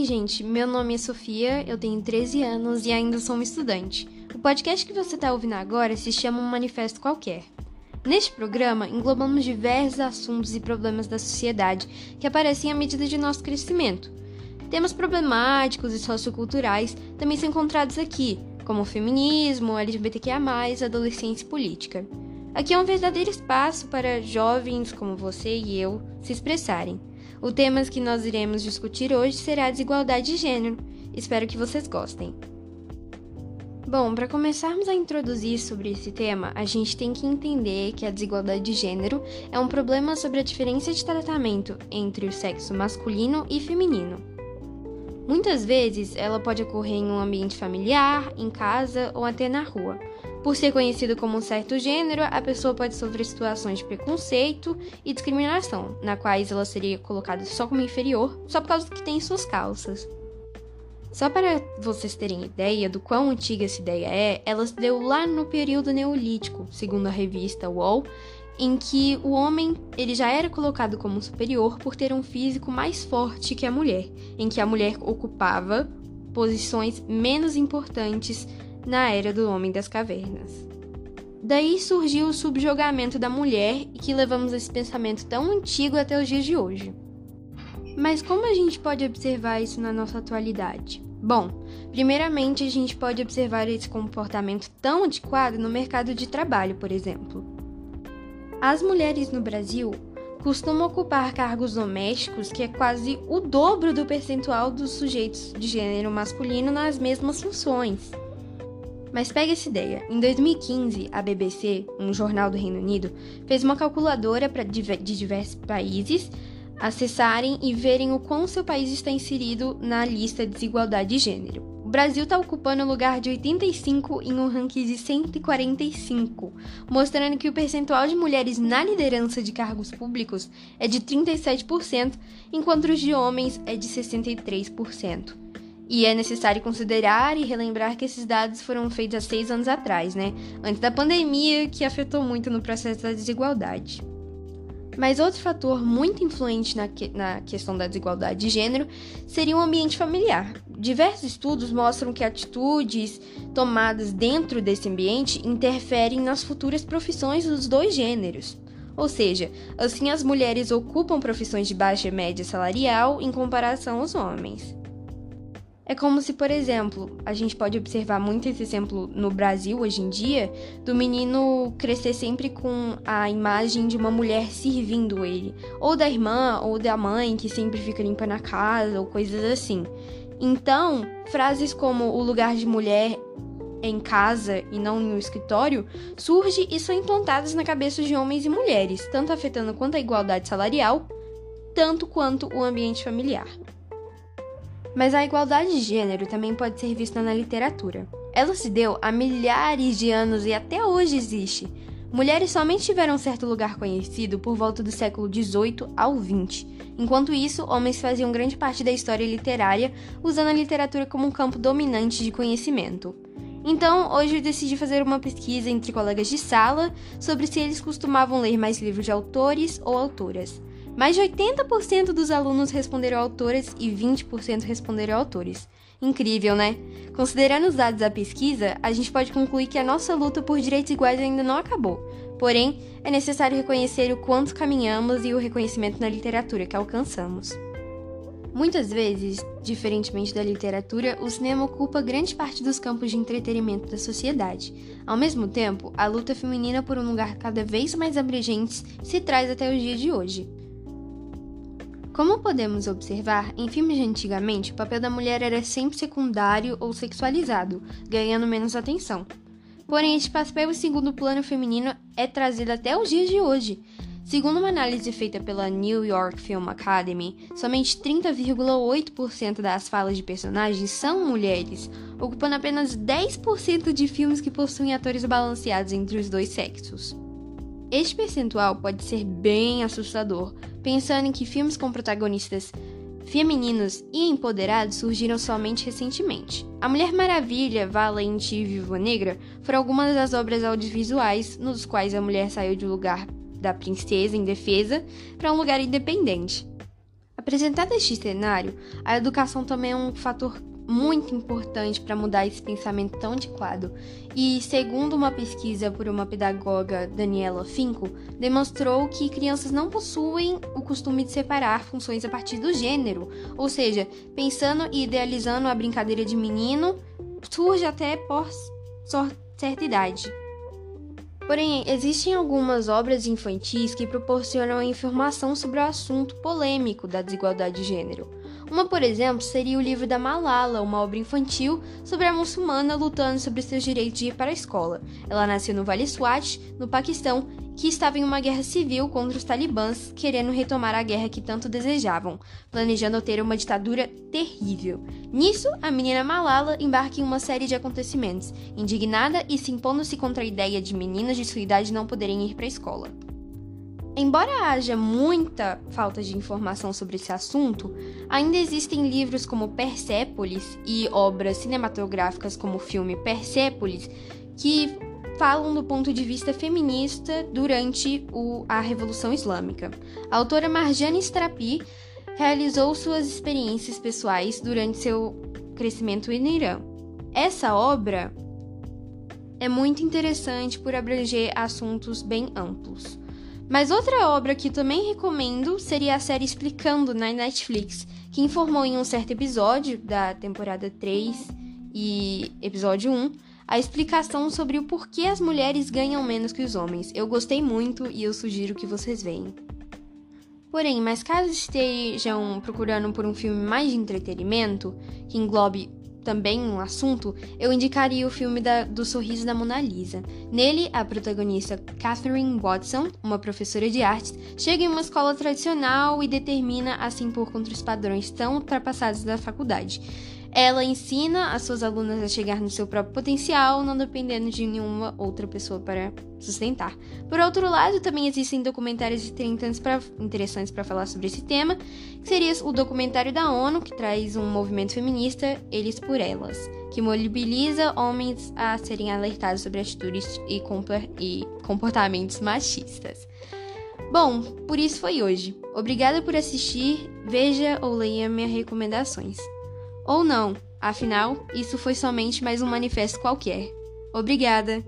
Oi, gente, meu nome é Sofia, eu tenho 13 anos e ainda sou uma estudante. O podcast que você está ouvindo agora se chama Um Manifesto Qualquer. Neste programa, englobamos diversos assuntos e problemas da sociedade que aparecem à medida de nosso crescimento. Temas problemáticos e socioculturais também são encontrados aqui, como o feminismo, LGBTQIA, adolescência e política. Aqui é um verdadeiro espaço para jovens como você e eu se expressarem. O tema que nós iremos discutir hoje será a desigualdade de gênero. Espero que vocês gostem. Bom, para começarmos a introduzir sobre esse tema, a gente tem que entender que a desigualdade de gênero é um problema sobre a diferença de tratamento entre o sexo masculino e feminino. Muitas vezes ela pode ocorrer em um ambiente familiar, em casa ou até na rua. Por ser conhecido como um certo gênero, a pessoa pode sofrer situações de preconceito e discriminação, na quais ela seria colocada só como inferior, só por causa do que tem em suas calças. Só para vocês terem ideia do quão antiga essa ideia é, ela se deu lá no período neolítico, segundo a revista UOL, em que o homem ele já era colocado como superior por ter um físico mais forte que a mulher, em que a mulher ocupava posições menos importantes na era do homem das cavernas. Daí surgiu o subjugamento da mulher e que levamos esse pensamento tão antigo até os dias de hoje. Mas como a gente pode observar isso na nossa atualidade? Bom, primeiramente a gente pode observar esse comportamento tão antiquado no mercado de trabalho, por exemplo. As mulheres no Brasil costumam ocupar cargos domésticos que é quase o dobro do percentual dos sujeitos de gênero masculino nas mesmas funções. Mas pega essa ideia. Em 2015, a BBC, um jornal do Reino Unido, fez uma calculadora para de diversos países acessarem e verem o quão seu país está inserido na lista de desigualdade de gênero. O Brasil está ocupando o lugar de 85 em um ranking de 145, mostrando que o percentual de mulheres na liderança de cargos públicos é de 37%, enquanto os de homens é de 63%. E é necessário considerar e relembrar que esses dados foram feitos há seis anos atrás, né? Antes da pandemia, que afetou muito no processo da desigualdade. Mas outro fator muito influente na, que, na questão da desigualdade de gênero seria o ambiente familiar. Diversos estudos mostram que atitudes tomadas dentro desse ambiente interferem nas futuras profissões dos dois gêneros. Ou seja, assim as mulheres ocupam profissões de baixa e média salarial em comparação aos homens. É como se, por exemplo, a gente pode observar muito esse exemplo no Brasil hoje em dia, do menino crescer sempre com a imagem de uma mulher servindo ele, ou da irmã ou da mãe que sempre fica limpando a casa ou coisas assim. Então, frases como o lugar de mulher em casa e não no escritório surge e são implantadas na cabeça de homens e mulheres, tanto afetando quanto a igualdade salarial, tanto quanto o ambiente familiar. Mas a igualdade de gênero também pode ser vista na literatura. Ela se deu há milhares de anos e até hoje existe. Mulheres somente tiveram certo lugar conhecido por volta do século XVIII ao XX. Enquanto isso, homens faziam grande parte da história literária, usando a literatura como um campo dominante de conhecimento. Então, hoje eu decidi fazer uma pesquisa entre colegas de sala sobre se eles costumavam ler mais livros de autores ou autoras. Mais de 80% dos alunos responderam autoras e 20% responderam autores. Incrível, né? Considerando os dados da pesquisa, a gente pode concluir que a nossa luta por direitos iguais ainda não acabou. Porém, é necessário reconhecer o quanto caminhamos e o reconhecimento na literatura que alcançamos. Muitas vezes, diferentemente da literatura, o cinema ocupa grande parte dos campos de entretenimento da sociedade. Ao mesmo tempo, a luta feminina por um lugar cada vez mais abrangente se traz até os dias de hoje. Como podemos observar, em filmes de antigamente, o papel da mulher era sempre secundário ou sexualizado, ganhando menos atenção. Porém, este papel segundo plano feminino é trazido até os dias de hoje. Segundo uma análise feita pela New York Film Academy, somente 30,8% das falas de personagens são mulheres, ocupando apenas 10% de filmes que possuem atores balanceados entre os dois sexos. Este percentual pode ser bem assustador, pensando em que filmes com protagonistas femininos e empoderados surgiram somente recentemente. A Mulher Maravilha, Valente e Viúva Negra foram algumas das obras audiovisuais nos quais a mulher saiu do lugar da princesa indefesa para um lugar independente. Apresentado este cenário, a educação também é um fator muito importante para mudar esse pensamento tão antiquado. E, segundo uma pesquisa por uma pedagoga, Daniela Finco, demonstrou que crianças não possuem o costume de separar funções a partir do gênero, ou seja, pensando e idealizando a brincadeira de menino, surge até por certa idade. Porém, existem algumas obras infantis que proporcionam informação sobre o assunto polêmico da desigualdade de gênero. Uma, por exemplo, seria o livro da Malala, uma obra infantil sobre a muçulmana lutando sobre seus direitos de ir para a escola. Ela nasceu no Vale Swat, no Paquistão, que estava em uma guerra civil contra os talibãs, querendo retomar a guerra que tanto desejavam, planejando ter uma ditadura terrível. Nisso, a menina Malala embarca em uma série de acontecimentos, indignada e se impondo-se contra a ideia de meninas de sua idade não poderem ir para a escola. Embora haja muita falta de informação sobre esse assunto, ainda existem livros como Persépolis e obras cinematográficas como o filme Persépolis que falam do ponto de vista feminista durante o, a Revolução Islâmica. A autora Marjane Strapi realizou suas experiências pessoais durante seu crescimento no Irã. Essa obra é muito interessante por abranger assuntos bem amplos. Mas outra obra que também recomendo seria a série Explicando na Netflix, que informou em um certo episódio da temporada 3 e episódio 1 a explicação sobre o porquê as mulheres ganham menos que os homens. Eu gostei muito e eu sugiro que vocês vejam. Porém, mas caso estejam procurando por um filme mais de entretenimento, que englobe também um assunto, eu indicaria o filme da, do Sorriso da Mona Lisa. Nele, a protagonista Catherine Watson, uma professora de artes, chega em uma escola tradicional e determina a se impor contra os padrões tão ultrapassados da faculdade. Ela ensina as suas alunas a chegar no seu próprio potencial, não dependendo de nenhuma outra pessoa para sustentar. Por outro lado, também existem documentários interessantes para falar sobre esse tema, que seria o documentário da ONU, que traz um movimento feminista, Eles por Elas, que mobiliza homens a serem alertados sobre atitudes e comportamentos machistas. Bom, por isso foi hoje. Obrigada por assistir, veja ou leia minhas recomendações. Ou não, afinal, isso foi somente mais um manifesto qualquer. Obrigada!